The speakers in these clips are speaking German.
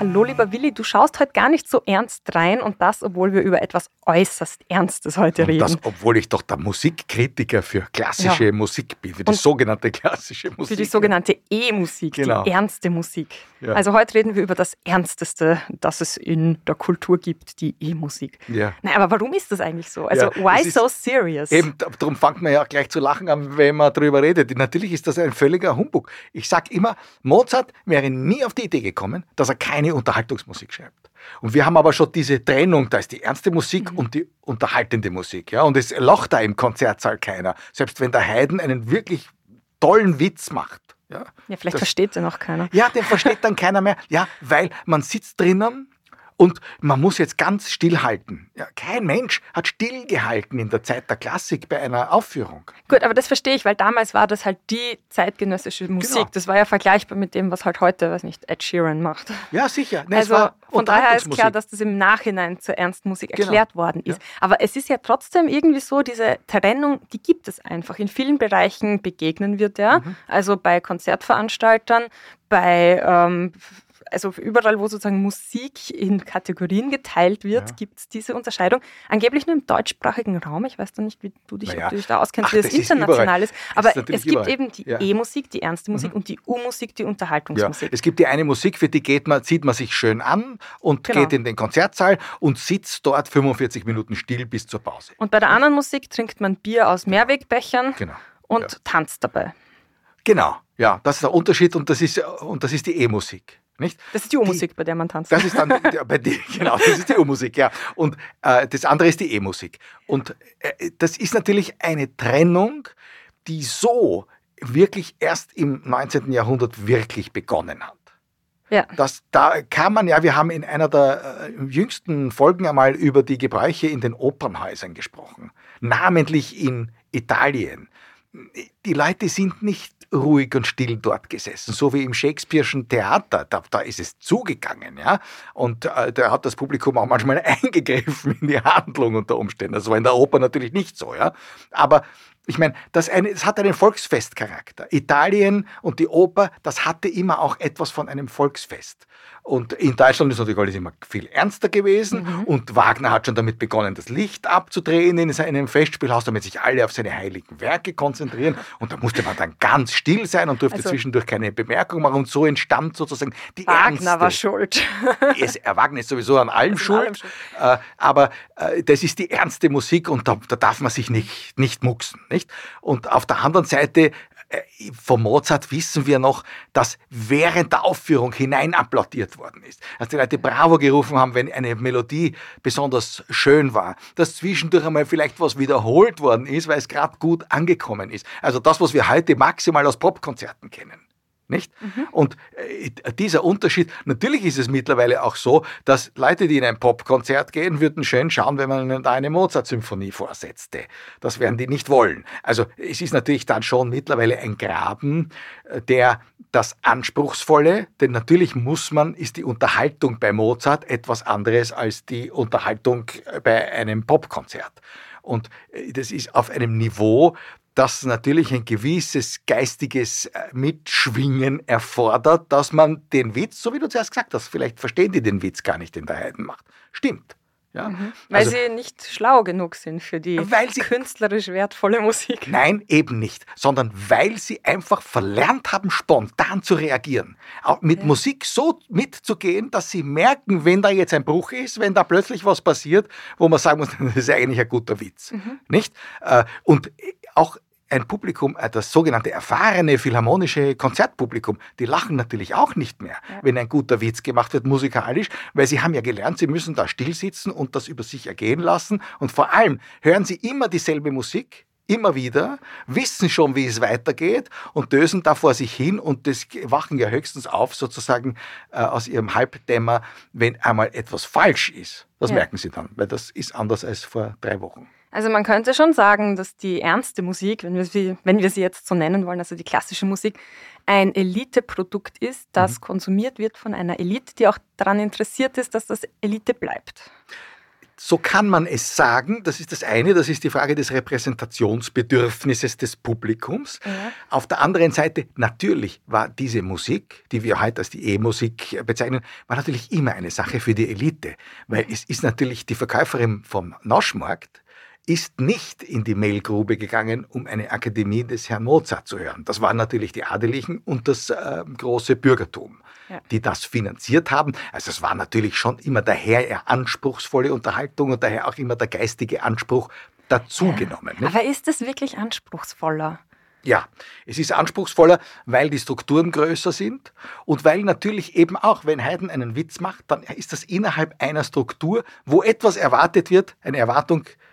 Hallo lieber Willi, du schaust heute gar nicht so ernst rein und das, obwohl wir über etwas äußerst Ernstes heute Und reden. das, obwohl ich doch der Musikkritiker für klassische Ja. Musik bin, für die Und sogenannte klassische Musik. Für die sogenannte E-Musik, Genau. die ernste Musik. Ja. Also heute reden wir über das Ernsteste, das es in der Kultur gibt, die E-Musik. Ja. Nein, aber warum ist das eigentlich so? Also Ja, why so serious? Eben, da- darum fängt man ja auch gleich zu lachen an, wenn man darüber redet. Natürlich ist das ein völliger Humbug. Ich sage immer, Mozart wäre nie auf die Idee gekommen, dass er keine Unterhaltungsmusik schreibt. Und wir haben aber schon diese Trennung, da ist die ernste Musik und die unterhaltende Musik. Ja? Und es lacht da im Konzertsaal keiner. Selbst wenn der Haydn einen wirklich tollen Witz macht. Ja, ja, vielleicht das- versteht ja noch keiner. Ja, den versteht dann keiner mehr. Ja, weil man sitzt drinnen und man muss jetzt ganz stillhalten. Ja, kein Mensch hat stillgehalten in der Zeit der Klassik bei einer Aufführung. Gut, aber das verstehe ich, weil damals war das halt die zeitgenössische Musik. Genau. Das war ja vergleichbar mit dem, was halt heute, weiß nicht, Ed Sheeran macht. Ja, sicher. Ne, es Also von daher ist klar, dass das im Nachhinein zur ernsten Musik Genau. erklärt worden ist. Aber es ist ja trotzdem irgendwie so, diese Trennung, die gibt es einfach. In vielen Bereichen begegnen wir der. Mhm. Also bei Konzertveranstaltern, bei ähm, also überall, wo sozusagen Musik in Kategorien geteilt wird, Ja. gibt es diese Unterscheidung. Angeblich nur im deutschsprachigen Raum. Ich weiß da nicht, wie du dich, Naja. ob du dich da auskennst, Ach, wie das, das ist international ist. Das Aber ist es gibt überall. eben die Ja. E-Musik, die ernste Musik Mhm. und die U-Musik, die Ja, Unterhaltungsmusik. es gibt die eine Musik, für die geht man, zieht man sich schön an und Genau. geht in den Konzertsaal und sitzt dort 45 Minuten still bis zur Pause. Und bei der anderen Musik trinkt man Bier aus Mehrwegbechern Genau. und Ja. tanzt dabei. Genau, ja, das ist der Unterschied und das ist, und das ist die E-Musik. Nicht? Das ist die U-Musik, bei der man tanzt. Das ist dann bei dir, genau, das ist die U-Musik, ja. Und äh, das andere ist die E-Musik. Und äh, das ist natürlich eine Trennung, die so wirklich erst im 19. Jahrhundert wirklich begonnen hat. ja. Das, da kann man ja, wir haben in einer der äh, jüngsten Folgen einmal über die Gebräuche in den Opernhäusern gesprochen, namentlich in Italien. Die Leute sind nicht ruhig und still dort gesessen, so wie im Shakespeare'schen Theater. Da, da ist es zugegangen, ja. Und äh, da hat das Publikum auch manchmal eingegriffen in die Handlung unter Umständen. Das war in der Oper natürlich nicht so, ja. Aber ich meine, das eine, es hat einen Volksfestcharakter. Italien und die Oper, das hatte immer auch etwas von einem Volksfest. Und in Deutschland ist natürlich alles immer viel ernster gewesen. Und Wagner hat schon damit begonnen, das Licht abzudrehen in seinem Festspielhaus, damit sich alle auf seine heiligen Werke konzentrieren. Und da musste man dann ganz still sein und durfte Also- zwischendurch keine Bemerkung machen. Und so entstand sozusagen die Wagner ernste war schuld. es, äh, Wagner ist sowieso an allem an allem schuld, äh, aber äh, das ist die ernste Musik und da, da darf man sich nicht, nicht mucksen. Nicht? Und auf der anderen Seite, von Mozart wissen wir noch, dass während der Aufführung hinein applaudiert worden ist. Dass die Leute Bravo gerufen haben, wenn eine Melodie besonders schön war. Dass zwischendurch einmal vielleicht was wiederholt worden ist, weil es gerade gut angekommen ist. Also das, was wir heute maximal aus Popkonzerten kennen. Nicht? Und äh, dieser Unterschied, natürlich ist es mittlerweile auch so, dass Leute, die in ein Popkonzert gehen, würden schön schauen, wenn man ihnen da eine Mozart-Symphonie vorsetzte. Das werden die nicht wollen. Also es ist natürlich dann schon mittlerweile ein Graben, äh, der das Anspruchsvolle, denn natürlich muss man, ist die Unterhaltung bei Mozart etwas anderes als die Unterhaltung äh, bei einem Popkonzert. Und äh, das ist auf einem Niveau, das natürlich ein gewisses geistiges äh, Mitschwingen erfordert, dass man den Witz, so wie du zuerst gesagt hast, vielleicht verstehen die den Witz gar nicht, den der Haydn macht. Stimmt. Ja? Weil Also- sie nicht schlau genug sind für die sie- künstlerisch wertvolle Musik. Nein, eben nicht, sondern weil sie einfach verlernt haben, spontan zu reagieren. Auch mit Musik so mitzugehen, dass sie merken, wenn da jetzt ein Bruch ist, wenn da plötzlich was passiert, wo man sagen muss, das ist eigentlich ein guter Witz. Nicht? Äh, Und auch ein Publikum, äh, das sogenannte erfahrene philharmonische Konzertpublikum, die lachen natürlich auch nicht mehr, wenn ein guter Witz gemacht wird musikalisch, weil sie haben ja gelernt, sie müssen da still sitzen und das über sich ergehen lassen und vor allem hören sie immer dieselbe Musik, immer wieder, wissen schon, wie es weitergeht und dösen da vor sich hin und das wachen ja höchstens auf sozusagen äh, aus ihrem Halbdämmer, wenn einmal etwas falsch ist. Das Ja. merken sie dann, weil das ist anders als vor drei Wochen. Also man könnte schon sagen, dass die ernste Musik, wenn wir sie, wenn wir sie jetzt so nennen wollen, also die klassische Musik, ein Eliteprodukt ist, das mhm. konsumiert wird von einer Elite, die auch daran interessiert ist, dass das Elite bleibt. So kann man es sagen. Das ist das eine. Das ist die Frage des Repräsentationsbedürfnisses des Publikums. Ja. Auf der anderen Seite, natürlich war diese Musik, die wir heute als die E-Musik bezeichnen, war natürlich immer eine Sache für die Elite. Weil es ist natürlich die Verkäuferin vom Nauschmarkt, ist nicht in die Mailgrube gegangen, um eine Akademie des Herrn Mozart zu hören. Das waren natürlich die Adeligen und das äh, große Bürgertum, ja. die das finanziert haben. Also es war natürlich schon immer daher eher anspruchsvolle Unterhaltung und daher auch immer der geistige Anspruch dazugenommen. Ja. Aber ist es wirklich anspruchsvoller? Ja, es ist anspruchsvoller, weil die Strukturen größer sind und weil natürlich eben auch, wenn Haydn einen Witz macht, dann ist das innerhalb einer Struktur, wo etwas erwartet wird, eine Erwartung äh,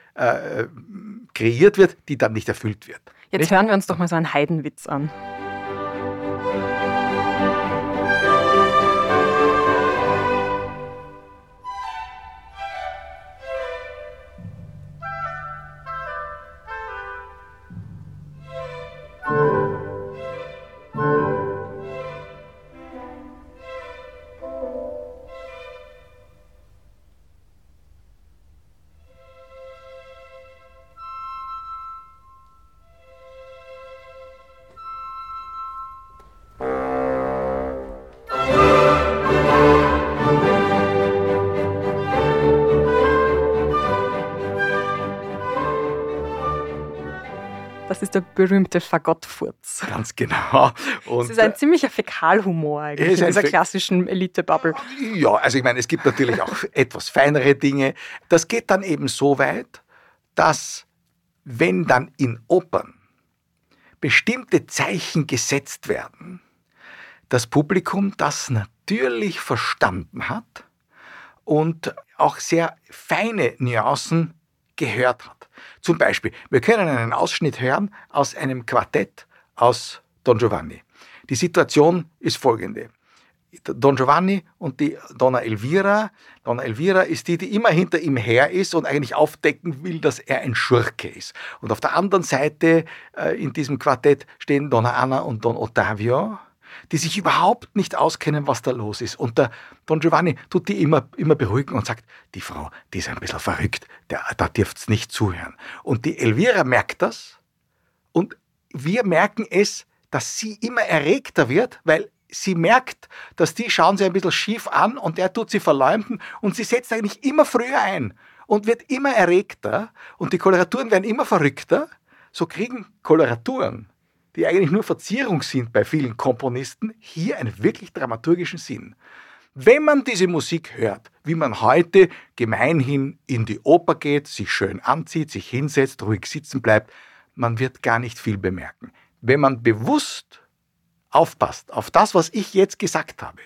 kreiert wird, die dann nicht erfüllt wird. Jetzt nicht? hören wir uns doch mal so einen Heidenwitz an. Das ist der berühmte Fagottfurz. Ganz genau. Und das ist ein ziemlicher Fäkalhumor eigentlich in dieser klassischen Elite-Bubble. Ja, also ich meine, es gibt natürlich auch etwas feinere Dinge. Das geht dann eben so weit, dass wenn dann in Opern bestimmte Zeichen gesetzt werden, das Publikum das natürlich verstanden hat und auch sehr feine Nuancen gehört hat. Zum Beispiel, wir können einen Ausschnitt hören aus einem Quartett aus Don Giovanni. Die Situation ist folgende. Don Giovanni und die Donna Elvira. Donna Elvira ist die, die immer hinter ihm her ist und eigentlich aufdecken will, dass er ein Schurke ist. Und auf der anderen Seite äh, in diesem Quartett stehen Donna Anna und Don Ottavio die sich überhaupt nicht auskennen, was da los ist. Und der Don Giovanni tut die immer, immer beruhigen und sagt, die Frau, die ist ein bisschen verrückt, der, da dürft's nicht zuhören. Und die Elvira merkt das und wir merken es, dass sie immer erregter wird, weil sie merkt, dass die schauen sie ein bisschen schief an und er tut sie verleumden und sie setzt eigentlich immer früher ein und wird immer erregter und die Koloraturen werden immer verrückter. So kriegen Koloraturen die eigentlich nur Verzierung sind bei vielen Komponisten, hier einen wirklich dramaturgischen Sinn. Wenn man diese Musik hört, wie man heute gemeinhin in die Oper geht, sich schön anzieht, sich hinsetzt, ruhig sitzen bleibt, man wird gar nicht viel bemerken. Wenn man bewusst aufpasst auf das, was ich jetzt gesagt habe,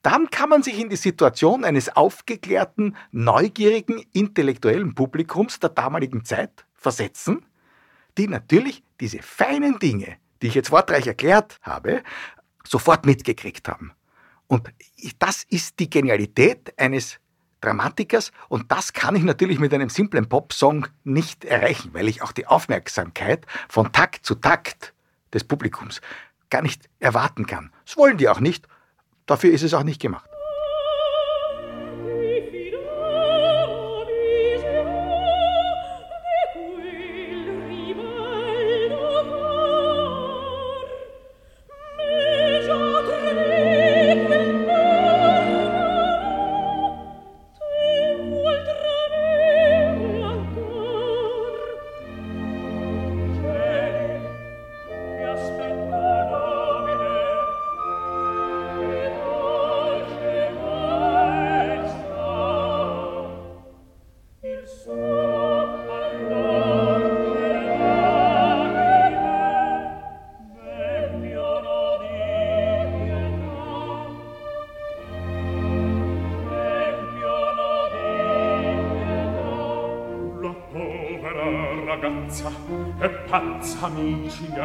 dann kann man sich in die Situation eines aufgeklärten, neugierigen, intellektuellen Publikums der damaligen Zeit versetzen, die natürlich diese feinen Dinge, die ich jetzt wortreich erklärt habe, sofort mitgekriegt haben. Und das ist die Genialität eines Dramatikers und das kann ich natürlich mit einem simplen Popsong nicht erreichen, weil ich auch die Aufmerksamkeit von Takt zu Takt des Publikums gar nicht erwarten kann. Das wollen die auch nicht, dafür ist es auch nicht gemacht. Rushing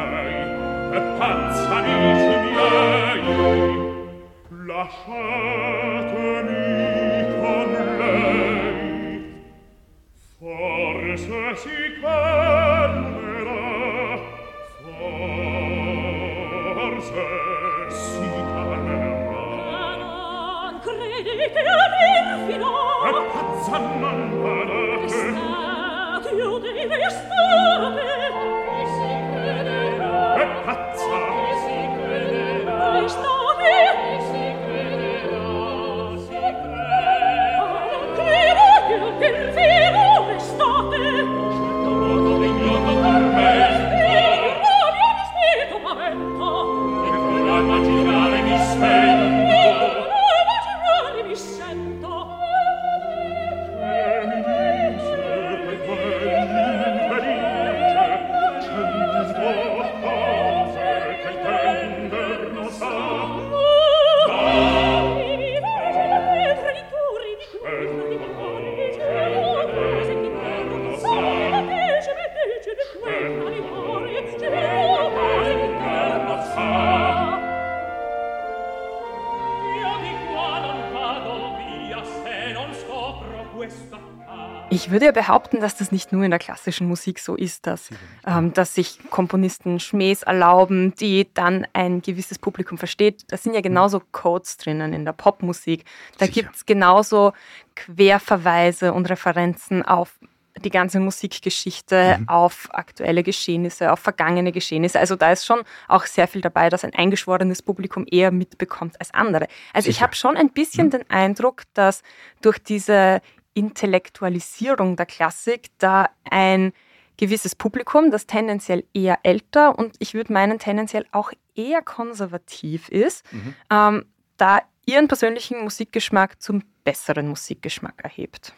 behaupten, dass das nicht nur in der klassischen Musik so ist, dass, ähm, dass sich Komponisten Schmähs erlauben, die dann ein gewisses Publikum versteht. Da sind ja genauso Codes drinnen in der Popmusik. Da gibt es genauso Querverweise und Referenzen auf die ganze Musikgeschichte, mhm. auf aktuelle Geschehnisse, auf vergangene Geschehnisse. Also da ist schon auch sehr viel dabei, dass ein eingeschworenes Publikum eher mitbekommt als andere. Also Sicher. ich habe schon ein bisschen mhm. den Eindruck, dass durch diese Intellektualisierung der Klassik da ein gewisses Publikum, das tendenziell eher älter und ich würde meinen tendenziell auch eher konservativ ist, mhm. ähm, da ihren persönlichen Musikgeschmack zum besseren Musikgeschmack erhebt.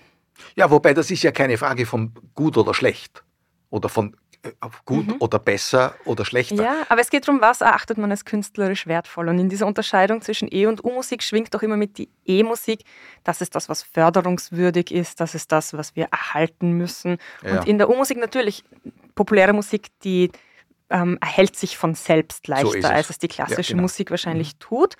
Ja, wobei das ist ja keine Frage von gut oder schlecht oder von gut mhm. oder besser oder schlechter. Ja, aber es geht darum, was erachtet man als künstlerisch wertvoll. Und in dieser Unterscheidung zwischen E- und U-Musik schwingt doch immer mit die E-Musik. Das ist das, was förderungswürdig ist, das ist das, was wir erhalten müssen. Ja. Und in der U-Musik natürlich populäre Musik, die ähm, erhält sich von selbst leichter, so als es die klassische ja, genau. Musik wahrscheinlich mhm. tut.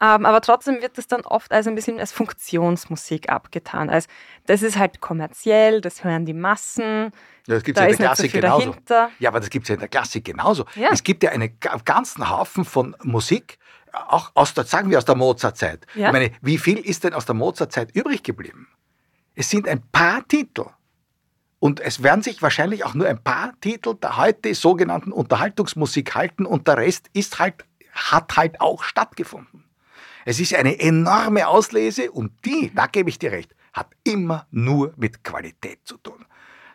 Ähm, aber trotzdem wird es dann oft als ein bisschen als Funktionsmusik abgetan. Als das ist halt kommerziell, das hören die Massen. Ja, das gibt es ja in der Klassik so genauso. Dahinter. Ja, aber das gibt es ja in der Klassik genauso. Ja. Es gibt ja einen ganzen Haufen von Musik, auch aus der, sagen wir aus der Mozartzeit. Ja. Ich meine, wie viel ist denn aus der Mozartzeit übrig geblieben? Es sind ein paar Titel. Und es werden sich wahrscheinlich auch nur ein paar Titel der heute sogenannten Unterhaltungsmusik halten und der Rest ist halt, hat halt auch stattgefunden. Es ist eine enorme Auslese und die, da gebe ich dir recht, hat immer nur mit Qualität zu tun.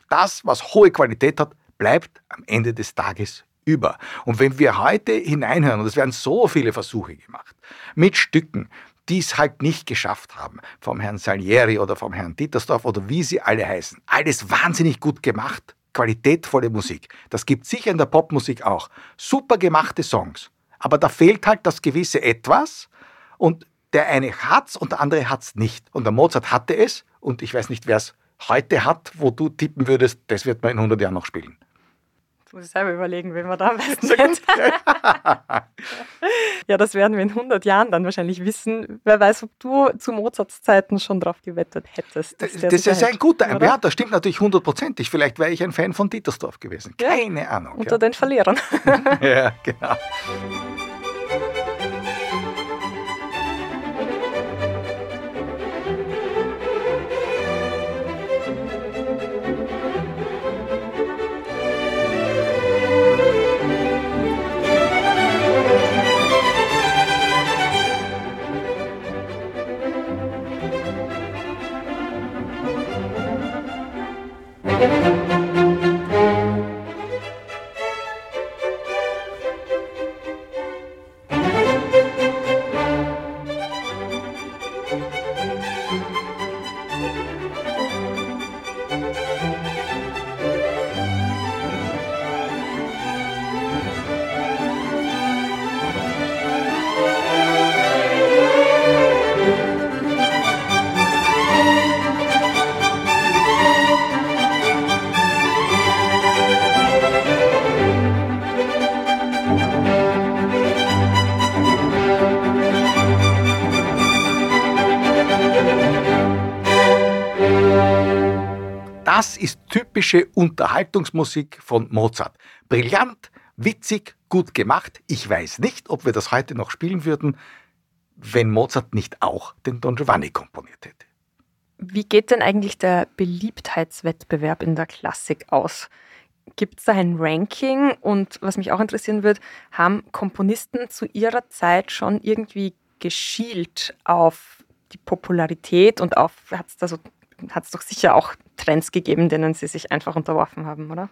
Das, was hohe Qualität hat, bleibt am Ende des Tages über. Und wenn wir heute hineinhören, und es werden so viele Versuche gemacht, mit Stücken, die es halt nicht geschafft haben, vom Herrn Salieri oder vom Herrn Dietersdorf oder wie sie alle heißen. Alles wahnsinnig gut gemacht, qualitätvolle Musik. Das gibt sicher in der Popmusik auch. Super gemachte Songs. Aber da fehlt halt das gewisse Etwas und der eine hat's und der andere hat's nicht. Und der Mozart hatte es und ich weiß nicht, wer es heute hat, wo du tippen würdest, das wird man in 100 Jahren noch spielen. Jetzt muss ich selber überlegen, wen man da am besten kennt. ja, das werden wir in 100 Jahren dann wahrscheinlich wissen. Wer weiß, ob du zu Mozarts Zeiten schon drauf gewettet hättest. Das, das ist ein guter, oder? ja, das stimmt natürlich hundertprozentig. Vielleicht wäre ich ein Fan von Dietersdorf gewesen. Keine ja, Ahnung. Unter ja. den Verlierern. ja, genau. Typische Unterhaltungsmusik von Mozart. Brillant, witzig, gut gemacht. Ich weiß nicht, ob wir das heute noch spielen würden. wenn Mozart nicht auch den Don Giovanni komponiert hätte. Wie geht denn eigentlich der Beliebtheitswettbewerb in der Klassik aus? Gibt es da ein Ranking? Und was mich auch interessieren wird, haben Komponisten zu ihrer Zeit schon irgendwie geschielt auf die Popularität und auf, hat es so, doch sicher auch Trends gegeben, denen sie sich einfach unterworfen haben, oder?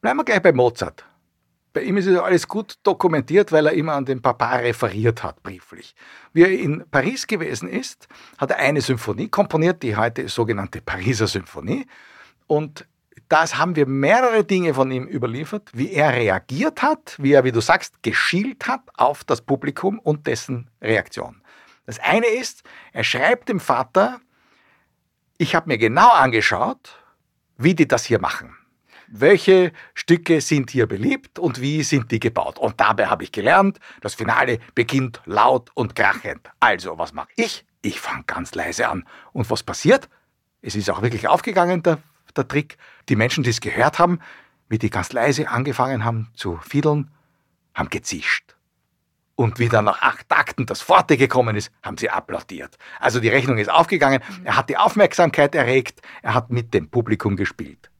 Bleiben wir gleich bei Mozart. Bei ihm ist es alles gut dokumentiert, weil er immer an den Papa referiert hat, brieflich. Wie er in Paris gewesen ist, hat er eine Symphonie komponiert, die heute sogenannte Pariser Symphonie. Und das haben wir mehrere Dinge von ihm überliefert, wie er reagiert hat, wie er, wie du sagst, geschielt hat auf das Publikum und dessen Reaktion. Das eine ist, er schreibt dem Vater, ich habe mir genau angeschaut, wie die das hier machen welche Stücke sind hier beliebt und wie sind die gebaut. Und dabei habe ich gelernt, das Finale beginnt laut und krachend. Also, was mache ich? Ich fange ganz leise an. Und was passiert? Es ist auch wirklich aufgegangen, der, der Trick. Die Menschen, die es gehört haben, wie die ganz leise angefangen haben zu fiedeln, haben gezischt. Und wie dann nach acht Takten das Forte gekommen ist, haben sie applaudiert. Also die Rechnung ist aufgegangen, er hat die Aufmerksamkeit erregt, er hat mit dem Publikum gespielt.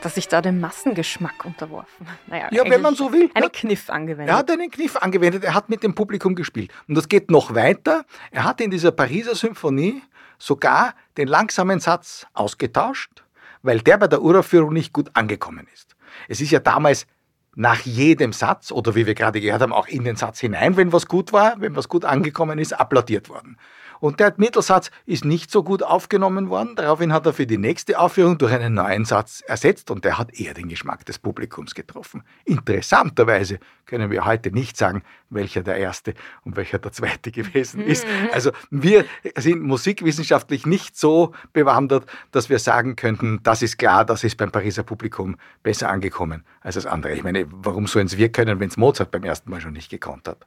Hat er sich da dem Massengeschmack unterworfen? Naja, ja, wenn man so will. Einen ne? Kniff angewendet. Er hat einen Kniff angewendet, er hat mit dem Publikum gespielt. Und das geht noch weiter. Er hat in dieser Pariser Symphonie sogar den langsamen Satz ausgetauscht, weil der bei der Uraufführung nicht gut angekommen ist. Es ist ja damals nach jedem Satz oder wie wir gerade gehört haben, auch in den Satz hinein, wenn was gut war, wenn was gut angekommen ist, applaudiert worden. Und der Mittelsatz ist nicht so gut aufgenommen worden. Daraufhin hat er für die nächste Aufführung durch einen neuen Satz ersetzt und der hat eher den Geschmack des Publikums getroffen. Interessanterweise können wir heute nicht sagen, welcher der erste und welcher der zweite gewesen ist. Mhm. Also wir sind musikwissenschaftlich nicht so bewandert, dass wir sagen könnten, das ist klar, das ist beim Pariser Publikum besser angekommen als das andere. Ich meine, warum sollen es wir können, wenn es Mozart beim ersten Mal schon nicht gekonnt hat?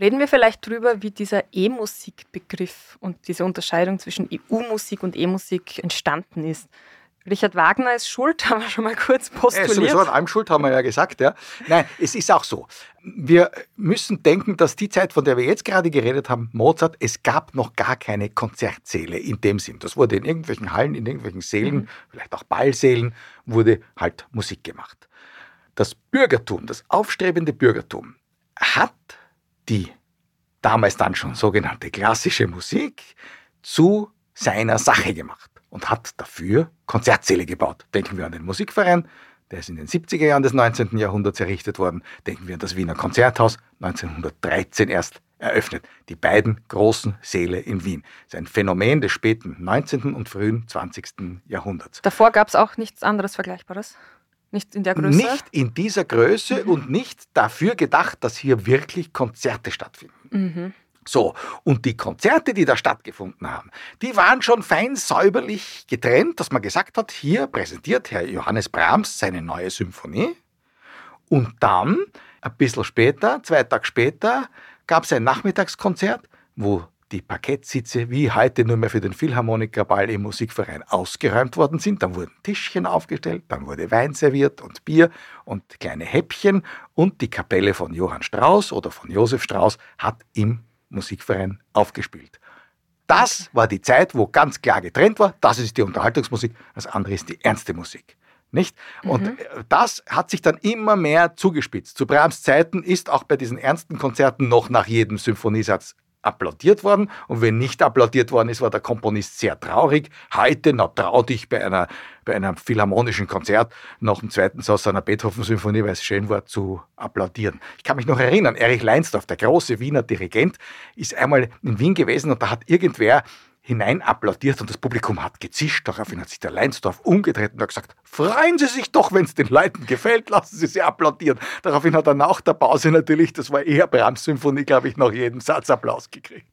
Reden wir vielleicht drüber, wie dieser E-Musik-Begriff und diese Unterscheidung zwischen EU-Musik und E-Musik entstanden ist. Richard Wagner ist schuld, haben wir schon mal kurz postuliert. Er ist sowieso an allem schuld, haben wir ja gesagt. Ja. Nein, es ist auch so. Wir müssen denken, dass die Zeit, von der wir jetzt gerade geredet haben, Mozart, es gab noch gar keine Konzertsäle in dem Sinn. Das wurde in irgendwelchen Hallen, in irgendwelchen Sälen, mhm. vielleicht auch Ballsälen, wurde halt Musik gemacht. Das Bürgertum, das aufstrebende Bürgertum hat die damals dann schon sogenannte klassische Musik zu seiner Sache gemacht und hat dafür Konzertsäle gebaut. Denken wir an den Musikverein, der ist in den 70er Jahren des 19. Jahrhunderts errichtet worden. Denken wir an das Wiener Konzerthaus, 1913 erst eröffnet. Die beiden großen Säle in Wien. Das ist ein Phänomen des späten 19. und frühen 20. Jahrhunderts. Davor gab es auch nichts anderes Vergleichbares? Nicht in der Größe? Nicht in dieser Größe mhm. und nicht dafür gedacht, dass hier wirklich Konzerte stattfinden. Mhm. So, und die Konzerte, die da stattgefunden haben, die waren schon fein säuberlich getrennt, dass man gesagt hat, hier präsentiert Herr Johannes Brahms seine neue Symphonie. Und dann, ein bisschen später, zwei Tage später, gab es ein Nachmittagskonzert, wo die Parkettsitze wie heute nur mehr für den Philharmonikerball im Musikverein ausgeräumt worden sind. Dann wurden Tischchen aufgestellt, dann wurde Wein serviert und Bier und kleine Häppchen und die Kapelle von Johann Strauss oder von Josef Strauss hat im Musikverein aufgespielt. Das war die Zeit, wo ganz klar getrennt war, das ist die Unterhaltungsmusik, das andere ist die ernste Musik. Nicht? Und mhm. das hat sich dann immer mehr zugespitzt. Zu Brahms Zeiten ist auch bei diesen ernsten Konzerten noch nach jedem Symphoniesatz applaudiert worden und wenn nicht applaudiert worden ist, war der Komponist sehr traurig. Heute, na trau dich bei, einer, bei einem philharmonischen Konzert nach dem zweiten Satz einer Beethoven-Symphonie, weil es schön war, zu applaudieren. Ich kann mich noch erinnern, Erich Leinsdorf, der große Wiener Dirigent, ist einmal in Wien gewesen und da hat irgendwer hinein applaudiert und das Publikum hat gezischt. Daraufhin hat sich der Leinsdorf umgedreht und hat gesagt, freuen Sie sich doch, wenn es den Leuten gefällt, lassen Sie sie applaudieren. Daraufhin hat er nach der Pause natürlich, das war eher Brahms-Symphonie, glaube ich, nach jedem Satz Applaus gekriegt.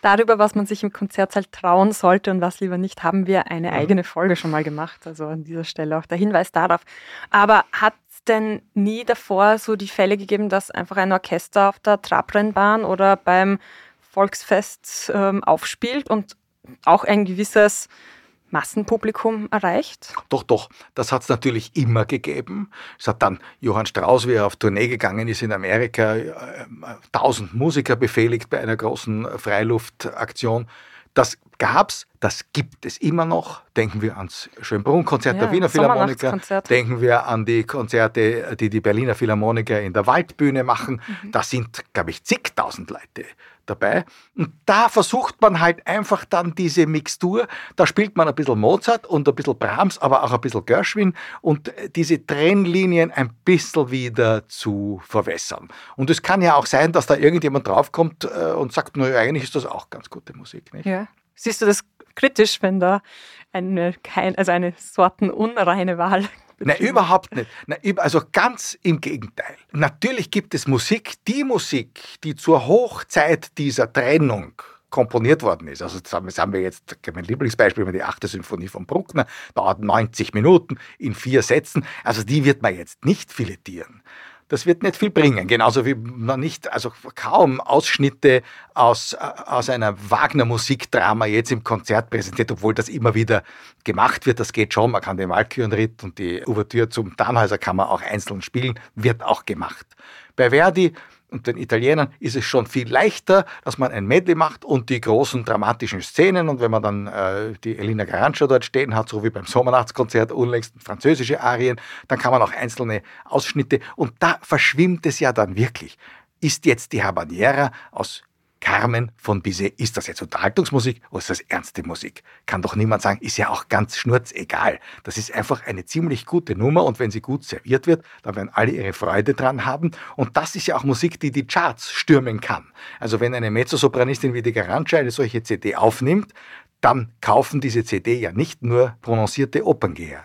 Darüber, was man sich im Konzertsaal trauen sollte und was lieber nicht, haben wir eine mhm. eigene Folge schon mal gemacht. Also an dieser Stelle auch der Hinweis darauf. Aber hat denn nie davor so die Fälle gegeben, dass einfach ein Orchester auf der Trabrennbahn oder beim Volksfest ähm, aufspielt und auch ein gewisses Massenpublikum erreicht? Doch, doch, das hat es natürlich immer gegeben. Es hat dann Johann Strauss, wie er auf Tournee gegangen ist in Amerika, äh, tausend Musiker befehligt bei einer großen Freiluftaktion. Das gab's, das gibt es immer noch. Denken wir ans Schönbrunn-Konzert Ja, der Wiener Philharmoniker. Denken wir an die Konzerte, die die Berliner Philharmoniker in der Waldbühne machen. Da sind, glaube ich, zigtausend Leute dabei. Und da versucht man halt einfach dann diese Mixtur. Da spielt man ein bisschen Mozart und ein bisschen Brahms, aber auch ein bisschen Gershwin und diese Trennlinien ein bisschen wieder zu verwässern. Und es kann ja auch sein, dass da irgendjemand draufkommt äh, und sagt, naja, eigentlich ist das auch ganz gute Musik. Nicht? Ja. Siehst du das kritisch, wenn da eine, kein, also eine sortenunreine Wahl Nein, überhaupt nicht. Nein, also ganz im Gegenteil. Natürlich gibt es Musik, die Musik, die zur Hochzeit dieser Trennung komponiert worden ist. Also das haben wir jetzt, mein Lieblingsbeispiel, die achte Symphonie von Bruckner, dauert 90 Minuten in vier Sätzen. Also die wird man jetzt nicht filetieren. Das wird nicht viel bringen. Genauso wie man nicht, also kaum Ausschnitte aus, aus einer Wagner-Musikdrama jetzt im Konzert präsentiert, obwohl das immer wieder gemacht wird. Das geht schon. Man kann den Walkürenritt und die Ouvertüre zum Tannhäuser kann man auch einzeln spielen. Wird auch gemacht. Bei Verdi und den Italienern ist es schon viel leichter, dass man ein Medley macht und die großen dramatischen Szenen. Und wenn man dann äh, die Elina Garancia dort stehen hat, so wie beim Sommernachtskonzert unlängst französische Arien, dann kann man auch einzelne Ausschnitte. Und da verschwimmt es ja dann wirklich. Ist jetzt die Habanera aus Carmen von Bizet, ist das jetzt Unterhaltungsmusik oder ist das ernste Musik? Kann doch niemand sagen, ist ja auch ganz schnurzegal. Das ist einfach eine ziemlich gute Nummer und wenn sie gut serviert wird, dann werden alle ihre Freude dran haben. Und das ist ja auch Musik, die die Charts stürmen kann. Also wenn eine Mezzosopranistin wie die Garancia eine solche CD aufnimmt, dann kaufen diese CD ja nicht nur prononcierte Operngeher.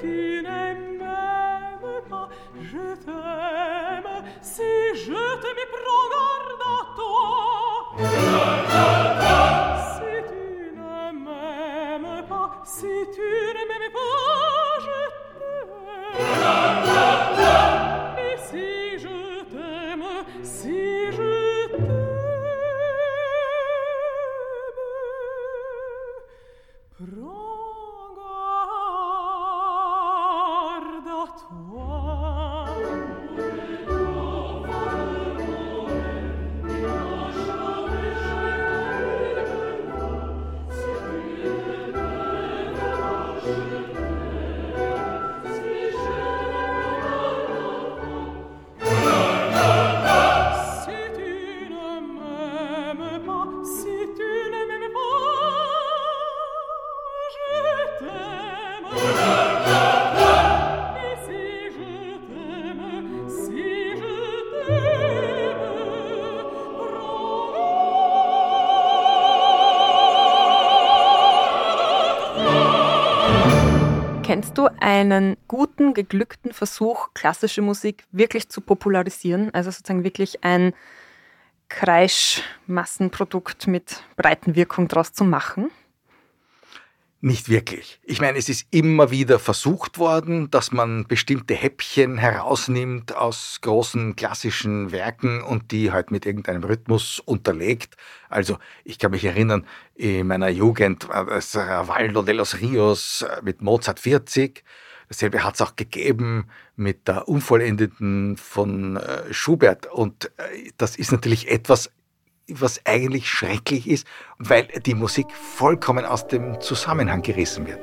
tu n'aimes pas, je te Kennst du einen guten, geglückten Versuch, klassische Musik wirklich zu popularisieren? Also sozusagen wirklich ein Kreischmassenprodukt mit Breitenwirkung draus zu machen? Nicht wirklich. Ich meine, es ist immer wieder versucht worden, dass man bestimmte Häppchen herausnimmt aus großen klassischen Werken und die halt mit irgendeinem Rhythmus unterlegt. Also ich kann mich erinnern, in meiner Jugend war das Valdo de los Rios mit Mozart 40. Dasselbe hat es auch gegeben mit der Unvollendeten von äh, Schubert. Und äh, das ist natürlich etwas, was eigentlich schrecklich ist, weil die Musik vollkommen aus dem Zusammenhang gerissen wird.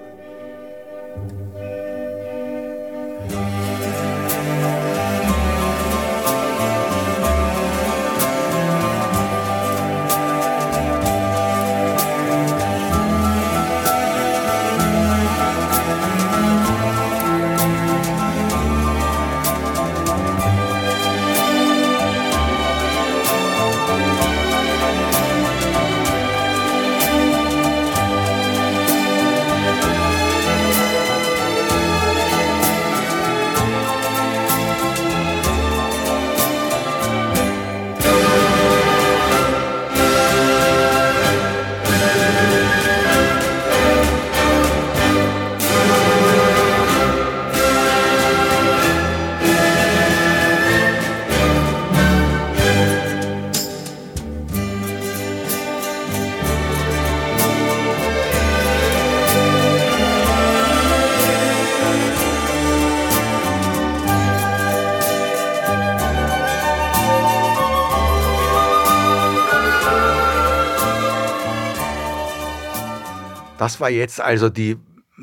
Das war jetzt also die,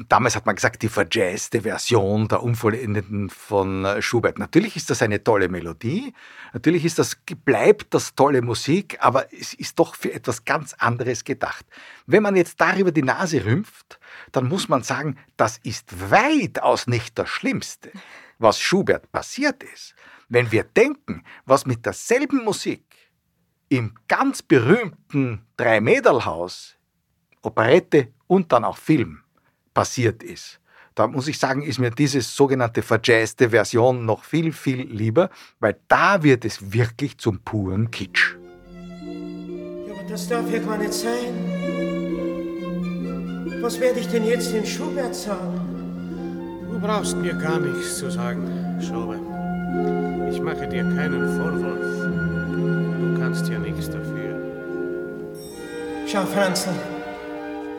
damals hat man gesagt, die verjazzte Version der Unvollendeten von äh, Schubert. Natürlich ist das eine tolle Melodie, natürlich ist das, bleibt das tolle Musik, aber es ist doch für etwas ganz anderes gedacht. Wenn man jetzt darüber die Nase rümpft, dann muss man sagen, das ist weitaus nicht das Schlimmste, was Schubert passiert ist. Wenn wir denken, was mit derselben Musik im ganz berühmten Dreimäderlhaus Operette und dann auch Film passiert ist. Da muss ich sagen, ist mir diese sogenannte verjazzte Version noch viel, viel lieber, weil da wird es wirklich zum puren Kitsch. Ja, aber das darf ja gar nicht sein. Was werde ich denn jetzt in Schubert sagen? Du brauchst mir gar nichts zu sagen, Schubert. Ich mache dir keinen Vorwurf. Du kannst ja nichts dafür. Schau, Franzl,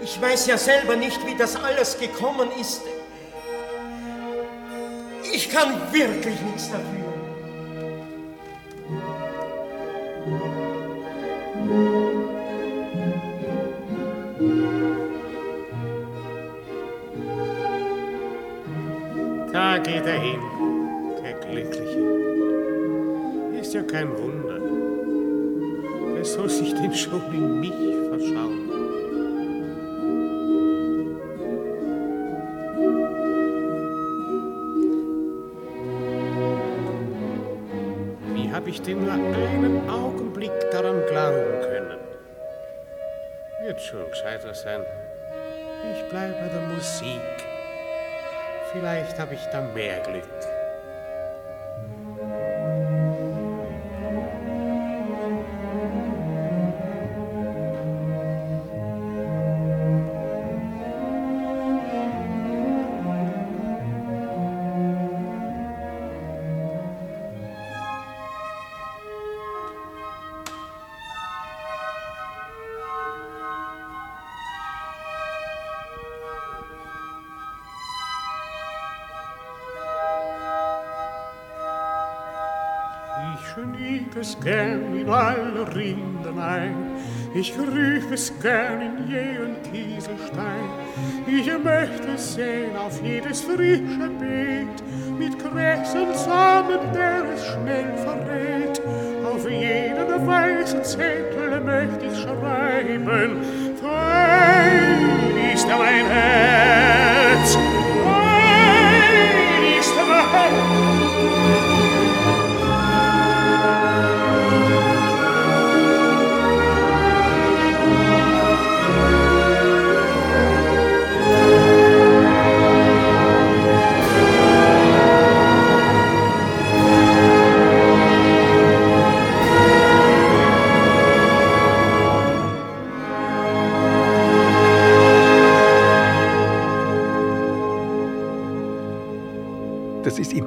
ich weiß ja selber nicht, wie das alles gekommen ist. Ich kann wirklich nichts dafür. Da geht er hin, der Glückliche. Ist ja kein Wunder. Er soll sich denn schon in mich verschauen. Denn nur einen Augenblick daran glauben können? Wird schon gescheiter sein. Ich bleibe bei der Musik. Vielleicht habe ich dann mehr Glück. Gern in aller Rinden ein, ich grüb es gern in jeden Kieselstein. Ich möchte sehen auf jedes frische Beet, mit Krebsen Samen, der es schnell verrät. Auf jeden weißen Zettel möchte ich schreiben, fein ist mein Herz,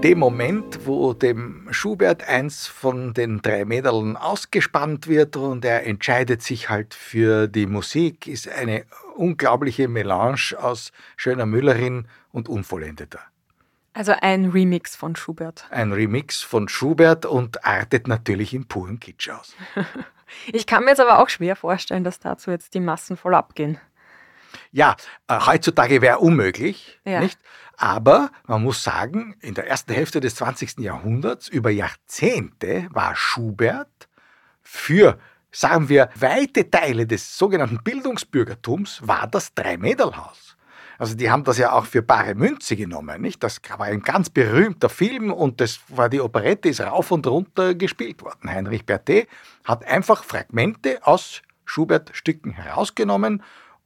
dem Moment, wo dem Schubert eins von den drei Mädeln ausgespannt wird und er entscheidet sich halt für die Musik, ist eine unglaubliche Melange aus schöner Müllerin und Unvollendeter. Also ein Remix von Schubert. Ein Remix von Schubert und artet natürlich in purem Kitsch aus. ich kann mir jetzt aber auch schwer vorstellen, dass dazu jetzt die Massen voll abgehen. Ja, äh, heutzutage wäre unmöglich, ja. nicht? Aber man muss sagen, in der ersten Hälfte des 20. Jahrhunderts, über Jahrzehnte, war Schubert für, sagen wir, weite Teile des sogenannten Bildungsbürgertums, war das Dreimädelhaus. Also die haben das ja auch für bare Münze genommen, nicht? Das war ein ganz berühmter Film und das war die Operette, ist rauf und runter gespielt worden. Heinrich Berthet hat einfach Fragmente aus Schubert-Stücken herausgenommen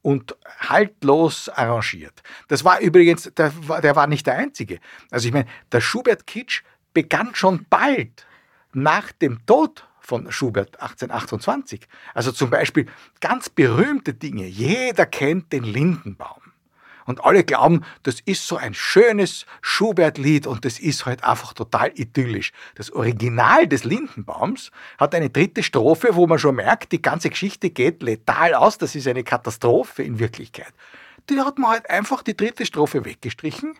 und haltlos arrangiert. Das war übrigens, der, der war nicht der Einzige. Also ich meine, der Schubert-Kitsch begann schon bald nach dem Tod von Schubert 1828. Also zum Beispiel ganz berühmte Dinge. Jeder kennt den Lindenbaum. Und alle glauben, das ist so ein schönes Schubert-Lied und das ist halt einfach total idyllisch. Das Original des Lindenbaums hat eine dritte Strophe, wo man schon merkt, die ganze Geschichte geht letal aus. Das ist eine Katastrophe in Wirklichkeit. Die hat man halt einfach die dritte Strophe weggestrichen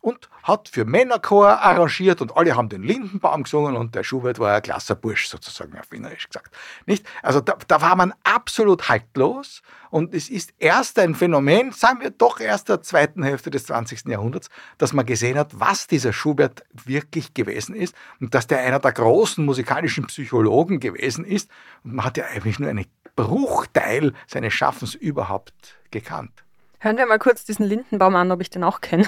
und hat für Männerchor arrangiert und alle haben den Lindenbaum gesungen und der Schubert war ein klasser Bursch sozusagen auf Wienerisch gesagt. Nicht? Also da, da war man absolut haltlos und es ist erst ein Phänomen, sagen wir doch erst der zweiten Hälfte des 20. Jahrhunderts, dass man gesehen hat, was dieser Schubert wirklich gewesen ist und dass der einer der großen musikalischen Psychologen gewesen ist und man hat ja eigentlich nur einen Bruchteil seines Schaffens überhaupt gekannt. Hören wir mal kurz diesen Lindenbaum an, ob ich den auch kenne.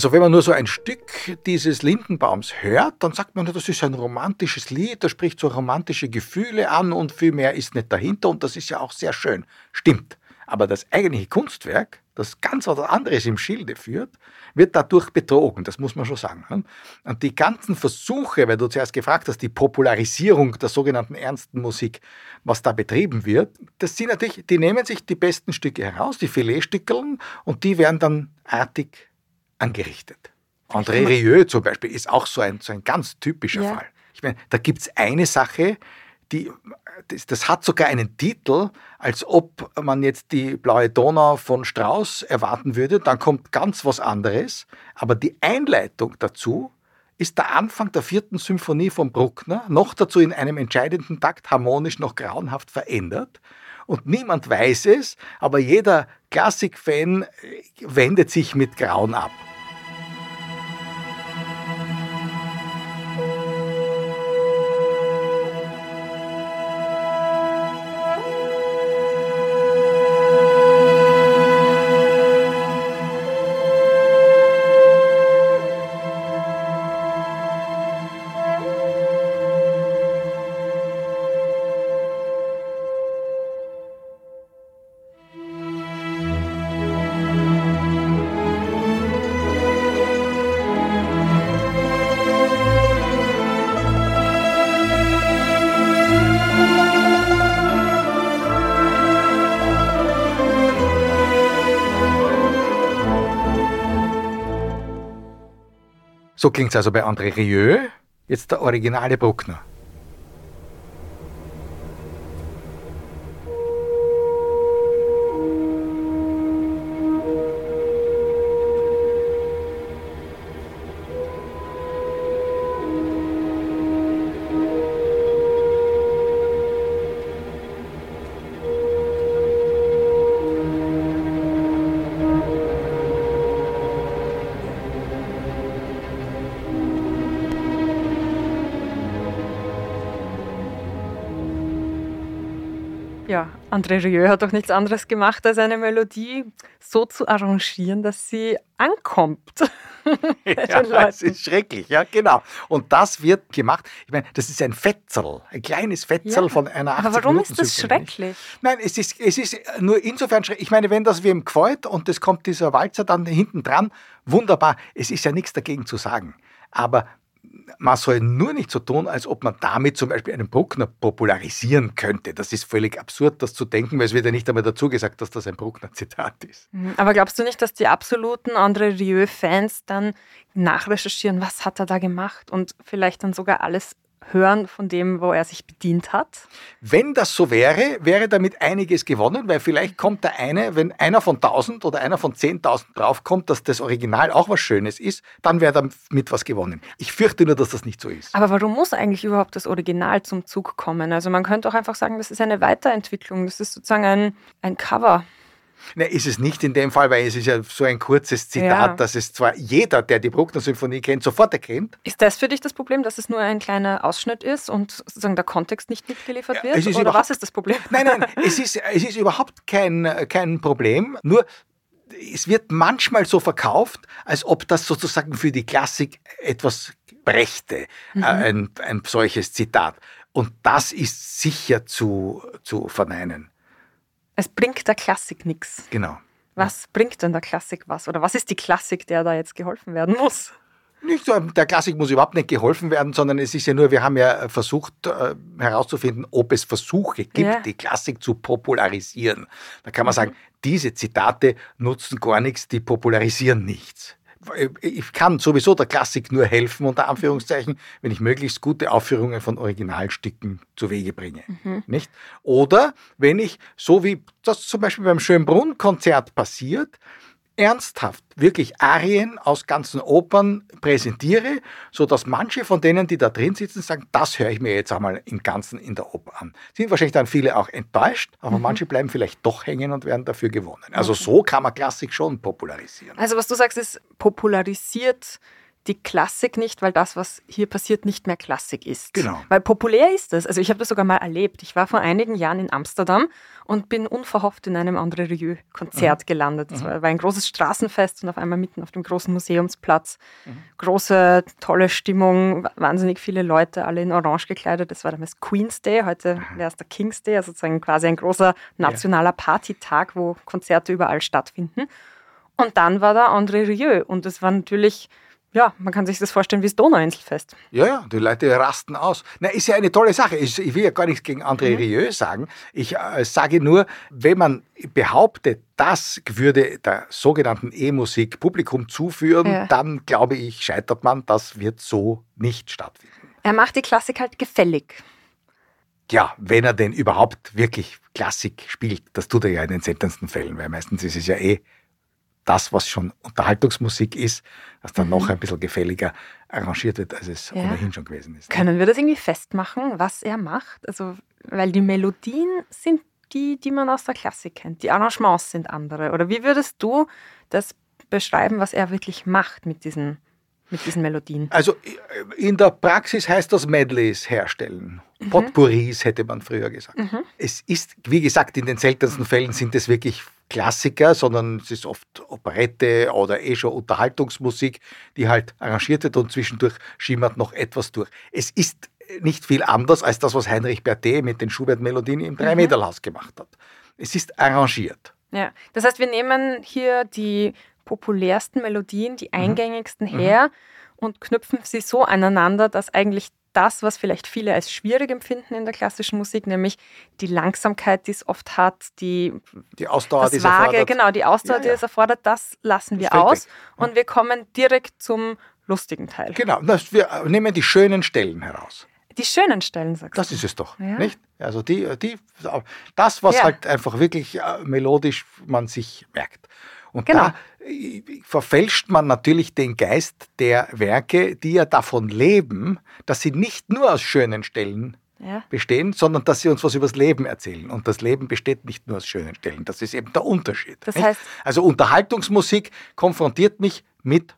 Also wenn man nur so ein Stück dieses Lindenbaums hört, dann sagt man, das ist ein romantisches Lied, das spricht so romantische Gefühle an und viel mehr ist nicht dahinter und das ist ja auch sehr schön. Stimmt. Aber das eigentliche Kunstwerk, das ganz was anderes im Schilde führt, wird dadurch betrogen, das muss man schon sagen. Ne? Und die ganzen Versuche, weil du zuerst gefragt hast, die Popularisierung der sogenannten ernsten Musik, was da betrieben wird, das sind natürlich, die nehmen sich die besten Stücke heraus, die Filetstückeln, und die werden dann artig angerichtet. André Rieu zum Beispiel ist auch so ein, so ein ganz typischer ja. Fall. Ich meine, da gibt es eine Sache, die, das, das, hat sogar einen Titel, als ob man jetzt die Blaue Donau von Strauss erwarten würde. Dann kommt ganz was anderes. Aber die Einleitung dazu ist der Anfang der vierten Symphonie von Bruckner, noch dazu in einem entscheidenden Takt harmonisch noch grauenhaft verändert. Und niemand weiß es, aber jeder Klassikfan wendet sich mit Grauen ab. So klingt es also bei André Rieu, jetzt der originale Bruckner. André Rieu hat doch nichts anderes gemacht, als eine Melodie so zu arrangieren, dass sie ankommt. Ja, das ist schrecklich, ja, genau. Und das wird gemacht. Ich meine, das ist ein Fetzel, ein kleines Fetzel Ja, von einer 80 Aber warum ist das schrecklich? Nein, es ist, es ist nur insofern schrecklich. Ich meine, wenn das wem gefällt und es kommt dieser Walzer dann hinten dran, wunderbar. Es ist ja nichts dagegen zu sagen. Aber man soll nur nicht so tun, als ob man damit zum Beispiel einen Bruckner popularisieren könnte. Das ist völlig absurd, das zu denken, weil es wird ja nicht einmal dazu gesagt, dass das ein Bruckner-Zitat ist. Mhm, Aber glaubst du nicht, dass die absoluten André Rieu-Fans dann nachrecherchieren, was hat er da gemacht und vielleicht dann sogar alles hören von dem, wo er sich bedient hat? Wenn das so wäre, wäre damit einiges gewonnen, weil vielleicht kommt der eine, wenn einer von 1000 oder einer von 10.000 draufkommt, dass das Original auch was Schönes ist, dann wäre damit was gewonnen. Ich fürchte nur, dass das nicht so ist. Aber warum muss eigentlich überhaupt das Original zum Zug kommen? Also man könnte auch einfach sagen, das ist eine Weiterentwicklung, das ist sozusagen ein, ein Cover. Ne, ist es nicht in dem Fall, weil es ist ja so ein kurzes Zitat, Ja. dass es zwar jeder, der die Bruckner-Symphonie kennt, sofort erkennt. Ist das für dich das Problem, dass es nur ein kleiner Ausschnitt ist und sozusagen der Kontext nicht mitgeliefert Ja, wird? ist Oder was ist das Problem? Nein, nein, es ist, es ist überhaupt kein, kein Problem. Nur es wird manchmal so verkauft, als ob das sozusagen für die Klassik etwas brächte, äh, ein, ein solches Zitat. Und das ist sicher zu, zu verneinen. Es bringt der Klassik nichts. Genau. Was bringt denn der Klassik was? Oder was ist die Klassik, der da jetzt geholfen werden muss? Nicht so, der Klassik muss überhaupt nicht geholfen werden, sondern es ist ja nur, wir haben ja versucht äh, herauszufinden, ob es Versuche gibt, Ja. die Klassik zu popularisieren. Da kann man sagen, diese Zitate nutzen gar nichts, die popularisieren nichts. Ich kann sowieso der Klassik nur helfen, unter Anführungszeichen, wenn ich möglichst gute Aufführungen von Originalstücken zu Wege bringe. Nicht? Oder wenn ich, so wie das zum Beispiel beim Schönbrunn-Konzert passiert, ernsthaft wirklich Arien aus ganzen Opern präsentiere, sodass manche von denen, die da drin sitzen, sagen, das höre ich mir jetzt einmal im Ganzen in der Oper an. Sind wahrscheinlich dann viele auch enttäuscht, aber manche bleiben vielleicht doch hängen und werden dafür gewonnen. Also so kann man Klassik schon popularisieren. Also was du sagst, ist popularisiert die Klassik nicht, weil das, was hier passiert, nicht mehr Klassik ist. Genau. Weil populär ist es. Also ich habe das sogar mal erlebt. Ich war vor einigen Jahren in Amsterdam und bin unverhofft in einem André Mhm. Rieu-Konzert gelandet. Es war, war ein großes Straßenfest und auf einmal mitten auf dem großen Museumsplatz. Mhm. Große, tolle Stimmung, wa- wahnsinnig viele Leute, alle in Orange gekleidet. Das war damals Queen's Day, heute wäre es der King's Day, also sozusagen quasi ein großer nationaler Partytag, wo Konzerte überall stattfinden. Und dann war da André Rieu und es war natürlich, ja, man kann sich das vorstellen wie das Donauinselfest. Ja, ja, die Leute rasten aus. Na, ist ja eine tolle Sache. Ich, will ja gar nichts gegen André Rieu sagen. Ich äh, sage nur, wenn man behauptet, das würde der sogenannten E-Musik Publikum zuführen, Ja. dann glaube ich, scheitert man. Das wird so nicht stattfinden. Er macht die Klassik halt gefällig. Ja, wenn er denn überhaupt wirklich Klassik spielt, das tut er ja in den seltensten Fällen, weil meistens ist es ja eh das, was schon Unterhaltungsmusik ist, das dann noch ein bisschen gefälliger arrangiert wird, als es Mhm. Ja. ohnehin schon gewesen ist. Können wir das irgendwie festmachen, was er macht? Also, weil die Melodien sind die, die man aus der Klassik kennt. Die Arrangements sind andere. Oder wie würdest du das beschreiben, was er wirklich macht mit diesen, mit diesen Melodien? Also in der Praxis heißt das Medleys herstellen. Potpourris hätte man früher gesagt. Es ist, wie gesagt, in den seltensten Fällen sind es wirklich Klassiker, sondern es ist oft Operette oder eh schon Unterhaltungsmusik, die halt arrangiert wird und zwischendurch schimmert noch etwas durch. Es ist nicht viel anders als das, was Heinrich Berthet mit den Schubert-Melodien im Dreimäderlhaus gemacht hat. Es ist arrangiert. Ja, das heißt, wir nehmen hier die populärsten Melodien, die eingängigsten her und knüpfen sie so aneinander, dass eigentlich das, was vielleicht viele als schwierig empfinden in der klassischen Musik, nämlich die Langsamkeit, die es oft hat, die Die Ausdauer, die das es Vage, erfordert. genau, die Ausdauer, Ja, die ja. es erfordert, das lassen wir Das aus weg. und wir kommen direkt zum lustigen Teil. Genau, das, wir nehmen die schönen Stellen heraus. Die schönen Stellen, sagst Das du. ist es doch, Ja. nicht? Also die, die, das, was halt einfach wirklich äh, melodisch man sich merkt. Und Genau. da äh, verfälscht man natürlich den Geist der Werke, die ja davon leben, dass sie nicht nur aus schönen Stellen Ja. bestehen, sondern dass sie uns was übers Leben erzählen. Und das Leben besteht nicht nur aus schönen Stellen. Das ist eben der Unterschied. Das heißt- also Unterhaltungsmusik konfrontiert mich mit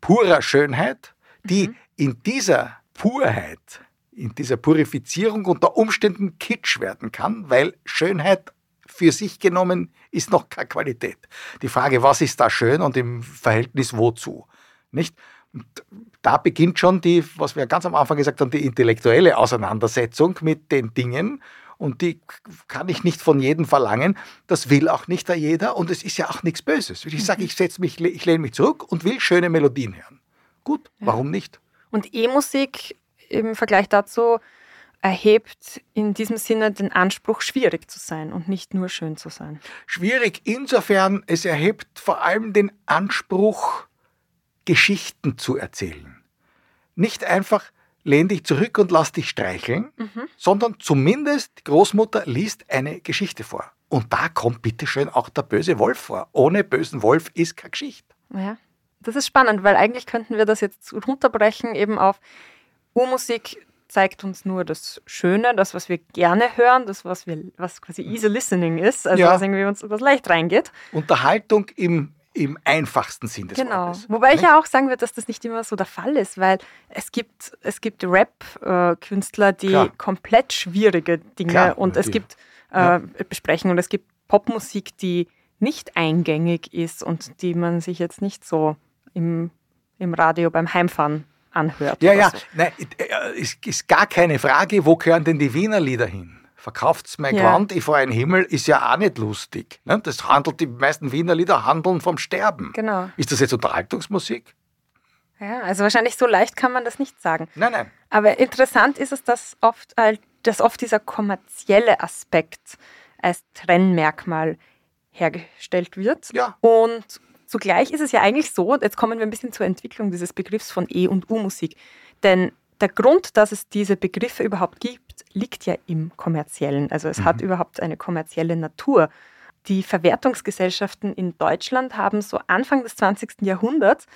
purer Schönheit, die Mhm. in dieser Purheit, in dieser Purifizierung unter Umständen kitsch werden kann, weil Schönheit für sich genommen ist noch keine Qualität. Die Frage, was ist da schön und im Verhältnis wozu? Nicht? Und da beginnt schon die, was wir ganz am Anfang gesagt haben, die intellektuelle Auseinandersetzung mit den Dingen. Und die kann ich nicht von jedem verlangen. Das will auch nicht jeder. Und es ist ja auch nichts Böses. Ich sage, ich setze mich, ich lehne mich zurück und will schöne Melodien hören. Gut, warum nicht? Und E-Musik im Vergleich dazu erhebt in diesem Sinne den Anspruch, schwierig zu sein und nicht nur schön zu sein. Schwierig insofern, es erhebt vor allem den Anspruch, Geschichten zu erzählen. Nicht einfach lehn dich zurück und lass dich streicheln, sondern zumindest die Großmutter liest eine Geschichte vor. Und da kommt bitteschön auch der böse Wolf vor. Ohne bösen Wolf ist keine Geschichte. Ja, das ist spannend, weil eigentlich könnten wir das jetzt runterbrechen eben auf U-Musik zeigt uns nur das Schöne, das, was wir gerne hören, das, was wir, was quasi easy listening ist, also Ja. was irgendwie uns was leicht reingeht. Unterhaltung im, im einfachsten Sinn des Genau. Wortes. Wobei ich ja auch sagen würde, dass das nicht immer so der Fall ist, weil es gibt, es gibt Rap-Künstler, die Klar. komplett schwierige Dinge Klar, und es gibt ja. äh, besprechen und es gibt Popmusik, die nicht eingängig ist und die man sich jetzt nicht so im, im Radio beim Heimfahren anhört. Ja, ja, So. nein, äh, es ist gar keine Frage, wo gehören denn die Wiener Lieder hin? Verkauft's mein Ja. Gewand, ich vor einen Himmel, ist ja auch nicht lustig. ne? Das handelt, die meisten Wiener Lieder handeln vom Sterben. Genau. Ist das jetzt Unterhaltungsmusik? Ja, also wahrscheinlich so leicht kann man das nicht sagen. Nein, nein. Aber interessant ist es, dass oft, äh, dass oft dieser kommerzielle Aspekt als Trennmerkmal hergestellt wird. Ja. Und zugleich ist es ja eigentlich so, und jetzt kommen wir ein bisschen zur Entwicklung dieses Begriffs von E- und U-Musik. Denn der Grund, dass es diese Begriffe überhaupt gibt, liegt ja im kommerziellen. Also es hat überhaupt eine kommerzielle Natur. Die Verwertungsgesellschaften in Deutschland haben so Anfang des 20. Jahrhunderts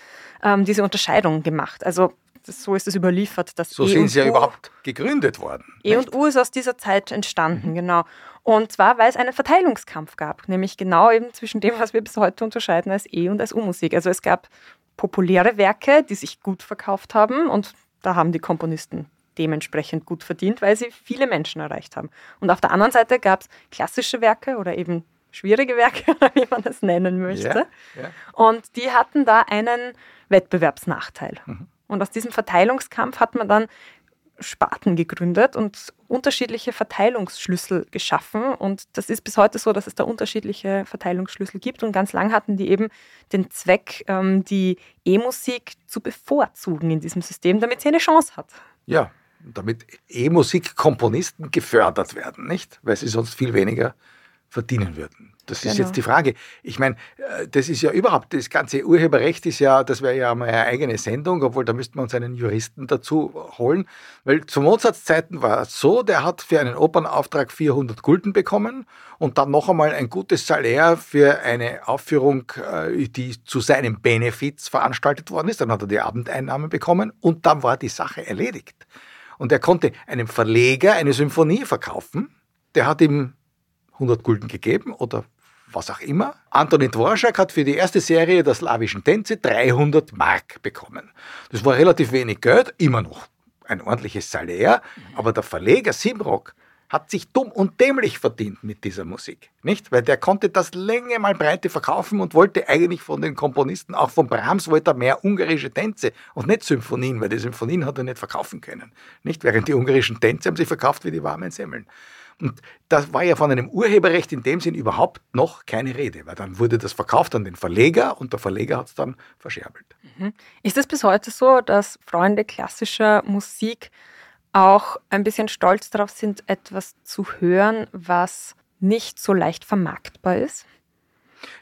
ähm, diese Unterscheidung gemacht. Also das, so ist es überliefert, dass So E sind sie ja U überhaupt gegründet worden. E nicht? und U ist aus dieser Zeit entstanden, genau. Und zwar, weil es einen Verteilungskampf gab, nämlich genau eben zwischen dem, was wir bis heute unterscheiden als E- und als U-Musik. Also es gab populäre Werke, die sich gut verkauft haben und da haben die Komponisten dementsprechend gut verdient, weil sie viele Menschen erreicht haben. Und auf der anderen Seite gab es klassische Werke oder eben schwierige Werke, wie man das nennen möchte. Ja, ja. Und die hatten da einen Wettbewerbsnachteil. Mhm. Und aus diesem Verteilungskampf hat man dann Sparten gegründet und unterschiedliche Verteilungsschlüssel geschaffen. Und das ist bis heute so, dass es da unterschiedliche Verteilungsschlüssel gibt. Und ganz lang hatten die eben den Zweck, ähm, die E-Musik zu bevorzugen in diesem System, damit sie eine Chance hat. Ja, damit E-Musik-Komponisten gefördert werden, nicht? Weil sie sonst viel weniger verdienen würden. Das ist Genau. jetzt die Frage. Ich meine, äh, das ist ja überhaupt, das ganze Urheberrecht ist ja, das wäre ja mal eine eigene Sendung, obwohl da müssten wir uns einen Juristen dazu holen. Weil zu Mozarts Zeiten war es so, der hat für einen Opernauftrag 400 Gulden bekommen und dann noch einmal ein gutes Salär für eine Aufführung, äh, die zu seinem Benefiz veranstaltet worden ist. Dann hat er die Abendeinnahme bekommen und dann war die Sache erledigt. Und er konnte einem Verleger eine Symphonie verkaufen. Der hat ihm 100 Gulden gegeben oder was auch immer. Antonin Dvorak hat für die erste Serie der slawischen Tänze 300 Mark bekommen. Das war relativ wenig Geld, immer noch ein ordentliches Salär, aber der Verleger Simrock hat sich dumm und dämlich verdient mit dieser Musik, nicht? Weil der konnte das Länge mal Breite verkaufen und wollte eigentlich von den Komponisten, auch von Brahms, wollte er mehr ungarische Tänze und nicht Symphonien, weil die Symphonien hat er nicht verkaufen können, nicht? Während die ungarischen Tänze haben sich verkauft wie die warmen Semmeln. Und das war ja von einem Urheberrecht in dem Sinn überhaupt noch keine Rede, weil dann wurde das verkauft an den Verleger und der Verleger hat es dann verscherbelt. Ist es bis heute so, dass Freunde klassischer Musik auch ein bisschen stolz darauf sind, etwas zu hören, was nicht so leicht vermarktbar ist?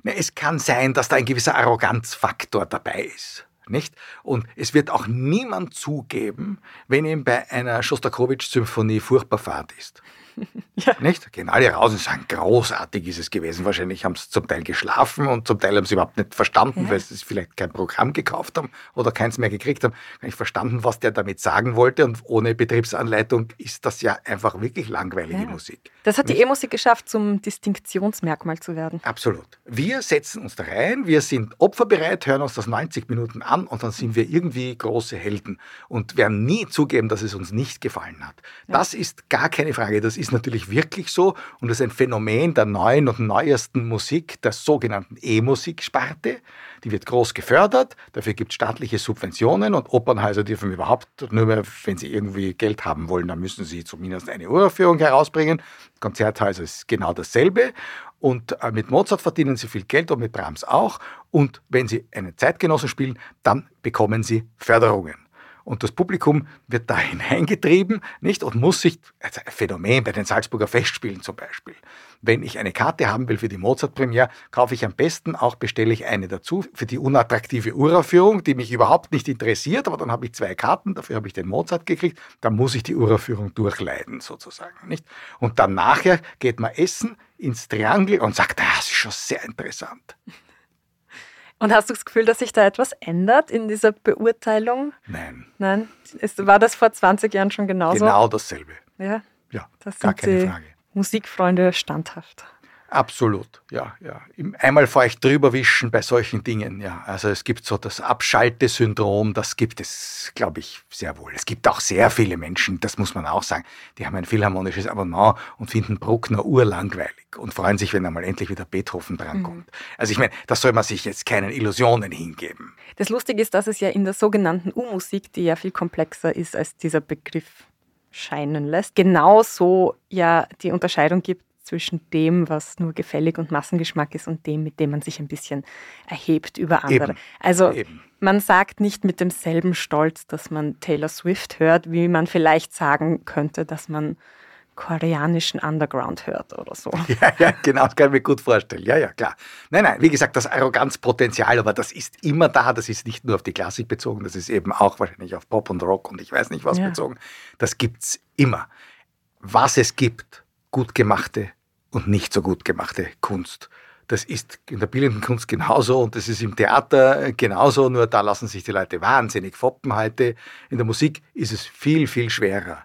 Na, es kann sein, dass da ein gewisser Arroganzfaktor dabei ist. Nicht? Und es wird auch niemand zugeben, wenn ihm bei einer Schostakowitsch-Symphonie furchtbar fad ist. Ja. Nicht? Gehen alle raus und sagen, großartig ist es gewesen. Wahrscheinlich haben sie zum Teil geschlafen und zum Teil haben sie überhaupt nicht verstanden, ja. weil sie vielleicht kein Programm gekauft haben oder keins mehr gekriegt haben. Nicht verstanden, was der damit sagen wollte. Und ohne Betriebsanleitung ist das ja einfach wirklich langweilige ja. Musik. Das hat die E-Musik geschafft, zum Distinktionsmerkmal zu werden. Absolut. Wir setzen uns da rein, wir sind opferbereit, hören uns das 90 Minuten an und dann sind wir irgendwie große Helden und werden nie zugeben, dass es uns nicht gefallen hat. Das ist gar keine Frage. Das ist ist natürlich wirklich so und das ist ein Phänomen der neuen und neuesten Musik, der sogenannten E-Musik-Sparte. Die wird groß gefördert, dafür gibt es staatliche Subventionen und Opernhäuser dürfen überhaupt nur mehr, wenn sie irgendwie Geld haben wollen, dann müssen sie zumindest eine Uraufführung herausbringen. Konzerthäuser ist genau dasselbe. Und äh, mit Mozart verdienen sie viel Geld und mit Brahms auch. Und wenn sie einen Zeitgenossen spielen, dann bekommen sie Förderungen. Und das Publikum wird da hineingetrieben, nicht? Und muss sich, also ein Phänomen bei den Salzburger Festspielen zum Beispiel. Wenn ich eine Karte haben will für die Mozart-Premiere, kaufe ich am besten auch, bestelle ich eine dazu für die unattraktive Uraufführung, die mich überhaupt nicht interessiert, aber dann habe ich zwei Karten, dafür habe ich den Mozart gekriegt, dann muss ich die Uraufführung durchleiden sozusagen, nicht? Und dann nachher geht man essen ins Triangel und sagt, das ist schon sehr interessant. Und hast du das Gefühl, dass sich da etwas ändert in dieser Beurteilung? Nein. Nein? Ist, war das vor 20 Jahren schon genauso? Genau dasselbe. Ja. Ja, das gar keine Frage. Musikfreunde standhaft. Absolut, ja, ja. Einmal feucht drüber wischen bei solchen Dingen, ja. Also es gibt so das Abschaltesyndrom, das gibt es, glaube ich, sehr wohl. Es gibt auch sehr viele Menschen, das muss man auch sagen, die haben ein philharmonisches Abonnement und finden Bruckner urlangweilig und freuen sich, wenn einmal endlich wieder Beethoven drankommt. Mhm. Also ich meine, das soll man sich jetzt keinen Illusionen hingeben. Das Lustige ist, dass es ja in der sogenannten U-Musik, die ja viel komplexer ist als dieser Begriff scheinen lässt, genauso ja die Unterscheidung gibt zwischen dem, was nur gefällig und Massengeschmack ist und dem, mit dem man sich ein bisschen erhebt über andere. Eben. Also Eben. man sagt nicht mit demselben Stolz, dass man Taylor Swift hört, wie man vielleicht sagen könnte, dass man koreanischen Underground hört oder so. Ja, ja, genau, das kann ich mir gut vorstellen. Ja, ja, klar. Nein, nein, wie gesagt, das Arroganzpotenzial, aber das ist immer da, das ist nicht nur auf die Klassik bezogen, das ist eben auch wahrscheinlich auf Pop und Rock und ich weiß nicht was ja. bezogen. Das gibt es immer. Was es gibt, gut gemachte und nicht so gut gemachte Kunst. Das ist in der bildenden Kunst genauso und das ist im Theater genauso, nur da lassen sich die Leute wahnsinnig foppen heute. In der Musik ist es viel, viel schwerer.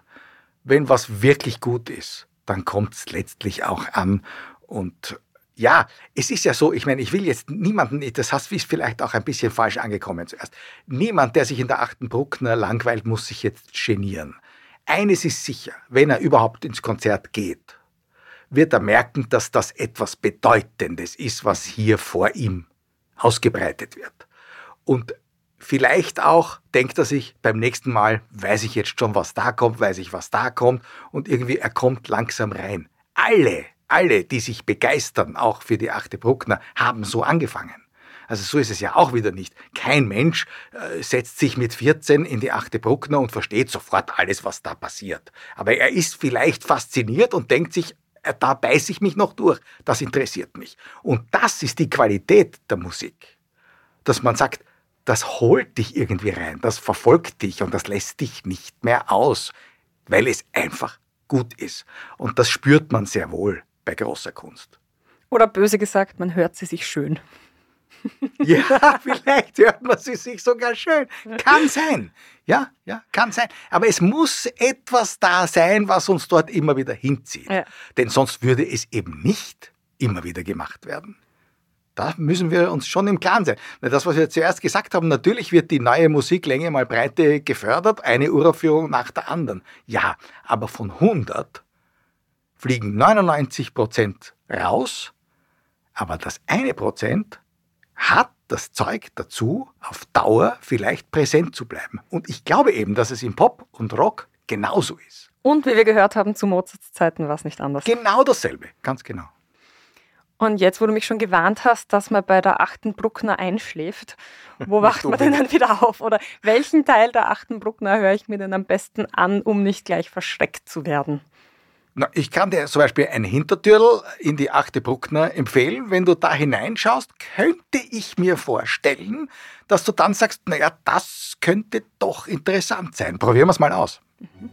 Wenn was wirklich gut ist, dann kommt es letztlich auch an und ja, es ist ja so, ich meine, ich will jetzt niemanden, das hast du vielleicht auch ein bisschen falsch angekommen zuerst. Niemand, der sich in der achten Bruckner langweilt, muss sich jetzt genieren. Eines ist sicher, wenn er überhaupt ins Konzert geht wird er merken, dass das etwas Bedeutendes ist, was hier vor ihm ausgebreitet wird. Und vielleicht auch denkt er sich, beim nächsten Mal weiß ich jetzt schon, was da kommt, weiß ich, was da kommt und irgendwie er kommt langsam rein. Alle, alle, die sich begeistern, auch für die achte Bruckner, haben so angefangen. Also so ist es ja auch wieder nicht. Kein Mensch äh, setzt sich mit 14 in die achte Bruckner und versteht sofort alles, was da passiert. Aber er ist vielleicht fasziniert und denkt sich, da beiße ich mich noch durch. Das interessiert mich. Und das ist die Qualität der Musik. Dass man sagt, das holt dich irgendwie rein, das verfolgt dich und das lässt dich nicht mehr aus, weil es einfach gut ist. Und das spürt man sehr wohl bei großer Kunst. Oder böse gesagt, man hört sie sich schön. Ja, vielleicht hört man sie sich sogar schön. Kann sein. Ja, ja, kann sein. Aber es muss etwas da sein, was uns dort immer wieder hinzieht. Ja. Denn sonst würde es eben nicht immer wieder gemacht werden. Da müssen wir uns schon im Klaren sein. Das, was wir zuerst gesagt haben, natürlich wird die neue Musik Länge mal Breite gefördert, eine Uraufführung nach der anderen. Ja, aber von 100 fliegen 99 Prozent raus, aber das eine Prozent hat das Zeug dazu, auf Dauer vielleicht präsent zu bleiben. Und ich glaube eben, dass es im Pop und Rock genauso ist. Und wie wir gehört haben, zu Mozarts Zeiten war es nicht anders. Genau dasselbe, ganz genau. Und jetzt, wo du mich schon gewarnt hast, dass man bei der achten Bruckner einschläft, wo wacht man denn dann wieder auf? Oder welchen Teil der achten Bruckner höre ich mir denn am besten an, um nicht gleich verschreckt zu werden? Ich kann dir zum Beispiel ein Hintertürl in die achte Bruckner empfehlen. Wenn du da hineinschaust, könnte ich mir vorstellen, dass du dann sagst, naja, das könnte doch interessant sein. Probieren wir es mal aus. Mhm.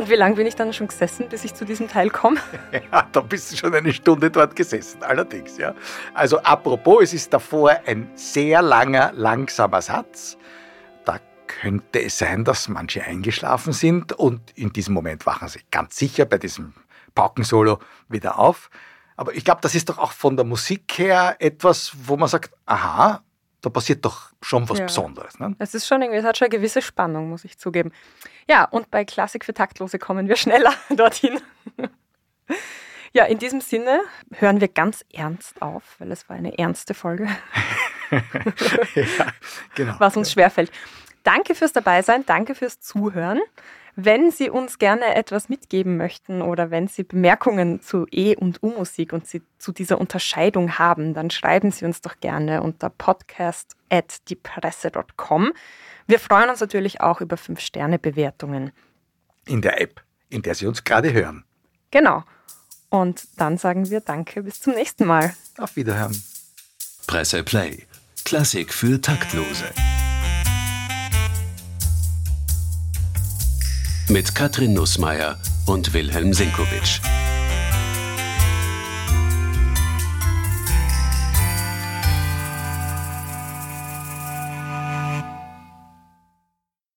Und wie lange bin ich dann schon gesessen, bis ich zu diesem Teil komme? Ja, da bist du schon eine Stunde dort gesessen, allerdings, ja. Also apropos, es ist davor ein sehr langer, langsamer Satz. Da könnte es sein, dass manche eingeschlafen sind und in diesem Moment wachen sie ganz sicher bei diesem Paukensolo wieder auf. Aber ich glaube, das ist doch auch von der Musik her etwas, wo man sagt, aha, da passiert doch schon was ja. Besonderes. Ne? Es ist schon irgendwie, es hat schon eine gewisse Spannung, muss ich zugeben. Ja, und bei Klassik für Taktlose kommen wir schneller dorthin. ja, in diesem Sinne hören wir ganz ernst auf, weil es war eine ernste Folge. ja, genau. Was uns schwerfällt. Danke fürs Dabeisein, danke fürs Zuhören. Wenn Sie uns gerne etwas mitgeben möchten oder wenn Sie Bemerkungen zu E- und U-Musik und Sie zu dieser Unterscheidung haben, dann schreiben Sie uns doch gerne unter podcast.diepresse.com. Wir freuen uns natürlich auch über 5-Sterne-Bewertungen. In der App, in der Sie uns gerade hören. Genau. Und dann sagen wir Danke, bis zum nächsten Mal. Auf Wiederhören. Presse Play. Klassik für Taktlose. Mit Katrin Nussmeier und Wilhelm Sinkowitsch.